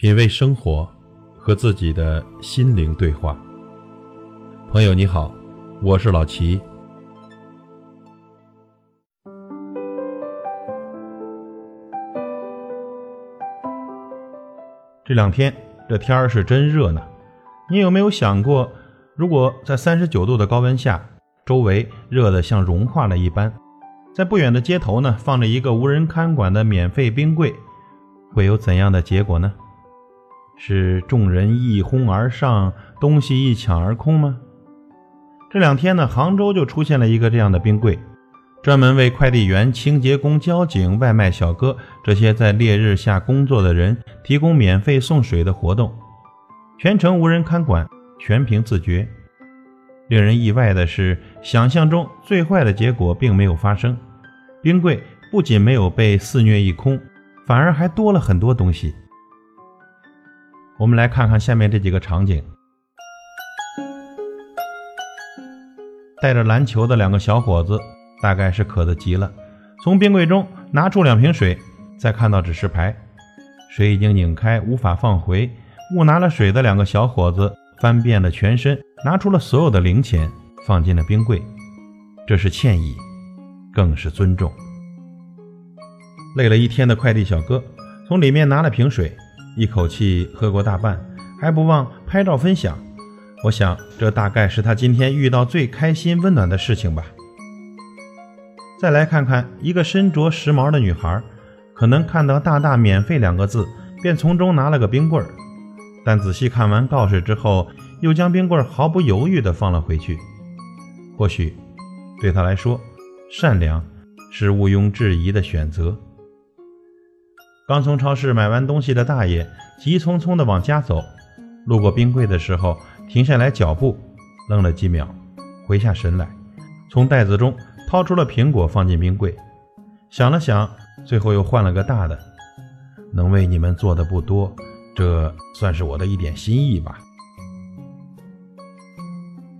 品味生活，和自己的心灵对话。朋友你好，我是老齐。这两天这天儿是真热呢。你有没有想过，如果在三十九度的高温下，周围热得像融化了一般，在不远的街头呢，放着一个无人看管的免费冰柜，会有怎样的结果呢？是众人一哄而上，东西一抢而空吗？这两天呢，杭州就出现了一个这样的冰柜，专门为快递员、清洁工、交警、外卖小哥这些在烈日下工作的人提供免费送水的活动，全程无人看管，全凭自觉。令人意外的是，想象中最坏的结果并没有发生，冰柜不仅没有被肆虐一空，反而还多了很多东西。我们来看看下面这几个场景：带着篮球的两个小伙子，大概是渴得急了，从冰柜中拿出两瓶水，再看到指示牌，水已经拧开，无法放回。误拿了水的两个小伙子翻遍了全身，拿出了所有的零钱，放进了冰柜。这是歉意，更是尊重。累了一天的快递小哥从里面拿了瓶水。一口气喝过大半，还不忘拍照分享。我想，这大概是他今天遇到最开心、温暖的事情吧。再来看看一个身着时髦的女孩，可能看到大大“免费”两个字，便从中拿了个冰棍儿。但仔细看完告示之后，又将冰棍儿毫不犹豫地放了回去。或许，对她来说，善良是毋庸置疑的选择。刚从超市买完东西的大爷急匆匆地往家走，路过冰柜的时候停下来脚步，愣了几秒，回下神来，从袋子中掏出了苹果放进冰柜，想了想，最后又换了个大的。能为你们做的不多，这算是我的一点心意吧。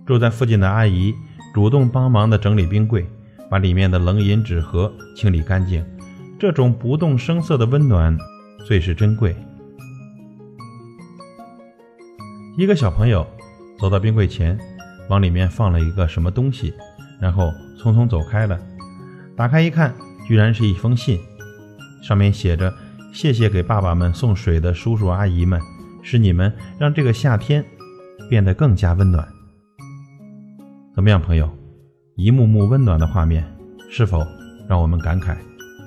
住在附近的阿姨主动帮忙的整理冰柜，把里面的冷饮纸盒清理干净。这种不动声色的温暖最是珍贵。一个小朋友走到冰柜前，往里面放了一个什么东西，然后匆匆走开了。打开一看，居然是一封信，上面写着：“谢谢给爸爸们送水的叔叔阿姨们，是你们让这个夏天变得更加温暖。”怎么样，朋友？一幕幕温暖的画面，是否让我们感慨？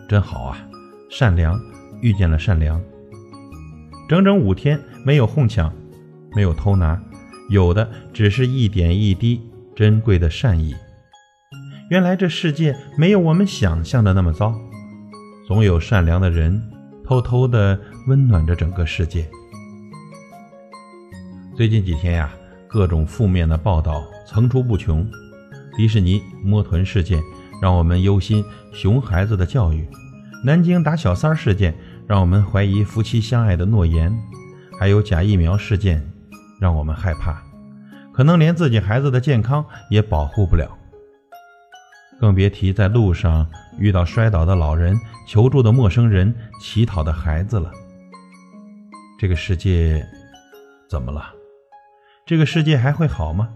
真好啊！善良遇见了善良，整整五天没有哄抢，没有偷拿，有的只是一点一滴珍贵的善意。原来这世界没有我们想象的那么糟，总有善良的人偷偷的温暖着整个世界。最近几天呀，各种负面的报道层出不穷，迪士尼摸臀事件。让我们忧心熊孩子的教育，南京打小三事件让我们怀疑夫妻相爱的诺言，还有假疫苗事件让我们害怕，可能连自己孩子的健康也保护不了，更别提在路上遇到摔倒的老人、求助的陌生人、乞讨的孩子了。这个世界怎么了？这个世界还会好吗？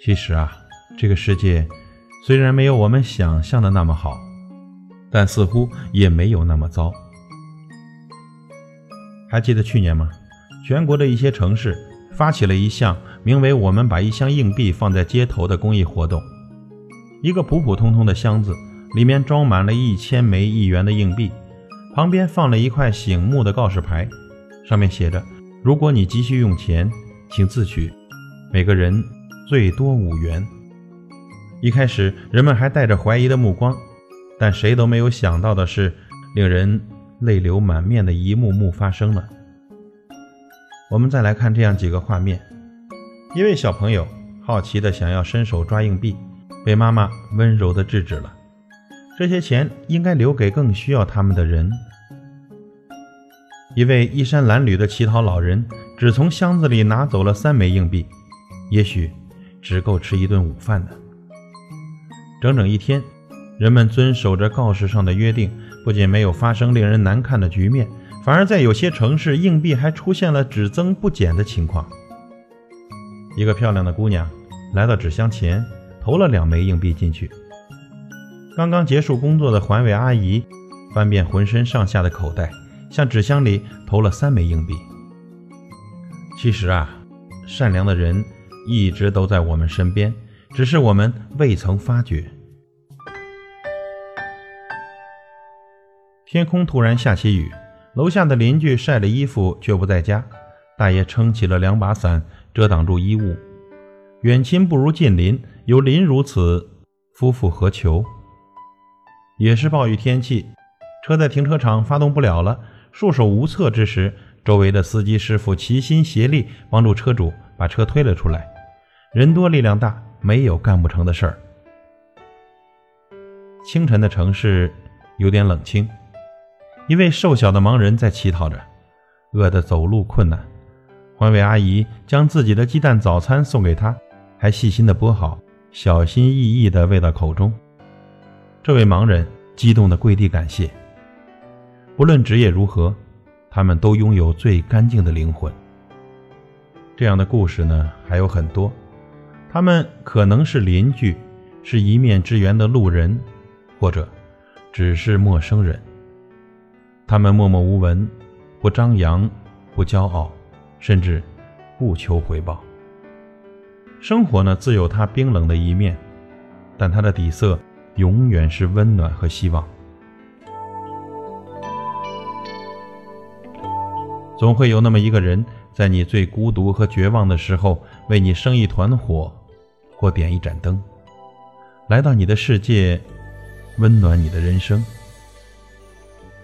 其实啊，这个世界。虽然没有我们想象的那么好，但似乎也没有那么糟。还记得去年吗？全国的一些城市发起了一项名为“我们把一箱硬币放在街头”的公益活动。一个普普通通的箱子，里面装满了一千枚一元的硬币，旁边放了一块醒目的告示牌，上面写着：“如果你急需用钱，请自取，每个人最多五元。”一开始，人们还带着怀疑的目光，但谁都没有想到的是，令人泪流满面的一幕幕发生了。我们再来看这样几个画面：一位小朋友好奇地想要伸手抓硬币，被妈妈温柔地制止了。这些钱应该留给更需要他们的人。一位衣衫褴褛的乞讨老人只从箱子里拿走了三枚硬币，也许只够吃一顿午饭的。整整一天，人们遵守着告示上的约定，不仅没有发生令人难看的局面，反而在有些城市，硬币还出现了只增不减的情况。一个漂亮的姑娘来到纸箱前，投了两枚硬币进去。刚刚结束工作的环卫阿姨翻遍浑身上下的口袋，向纸箱里投了三枚硬币。其实啊，善良的人一直都在我们身边，只是我们未曾发觉。天空突然下起雨，楼下的邻居晒了衣服却不在家，大爷撑起了两把伞遮挡住衣物。远亲不如近邻，有邻如此，夫复何求？也是暴雨天气，车在停车场发动不了了。束手无策之时，周围的司机师傅齐心协力，帮助车主把车推了出来。人多力量大，没有干不成的事儿。清晨的城市有点冷清，一位瘦小的盲人在乞讨着，饿得走路困难。环卫阿姨将自己的鸡蛋早餐送给他，还细心的剥好，小心翼翼地喂到口中。这位盲人激动地跪地感谢。不论职业如何，他们都拥有最干净的灵魂。这样的故事呢还有很多，他们可能是邻居，是一面之缘的路人，或者只是陌生人。他们默默无闻，不张扬，不骄傲，甚至不求回报。生活呢自有它冰冷的一面，但它的底色。永远是温暖和希望。总会有那么一个人，在你最孤独和绝望的时候，为你生一团火，或点一盏灯，来到你的世界，温暖你的人生。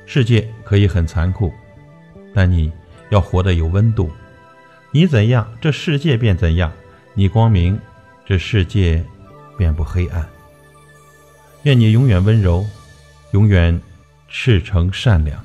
世界可以很残酷，但你要活得有温度。你怎样，这世界便怎样；你光明，这世界便不黑暗。愿你永远温柔，永远赤诚善良。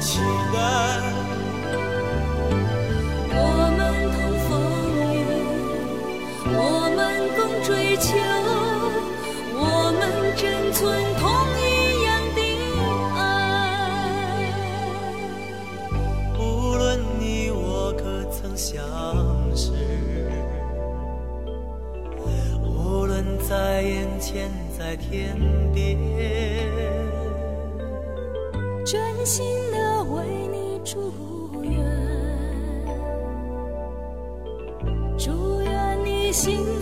期待，我们同风雨，我们共追求，我们珍存同一样的爱。无论你我可曾相识，无论在眼前，在天边。真心的祝愿，祝愿你幸福。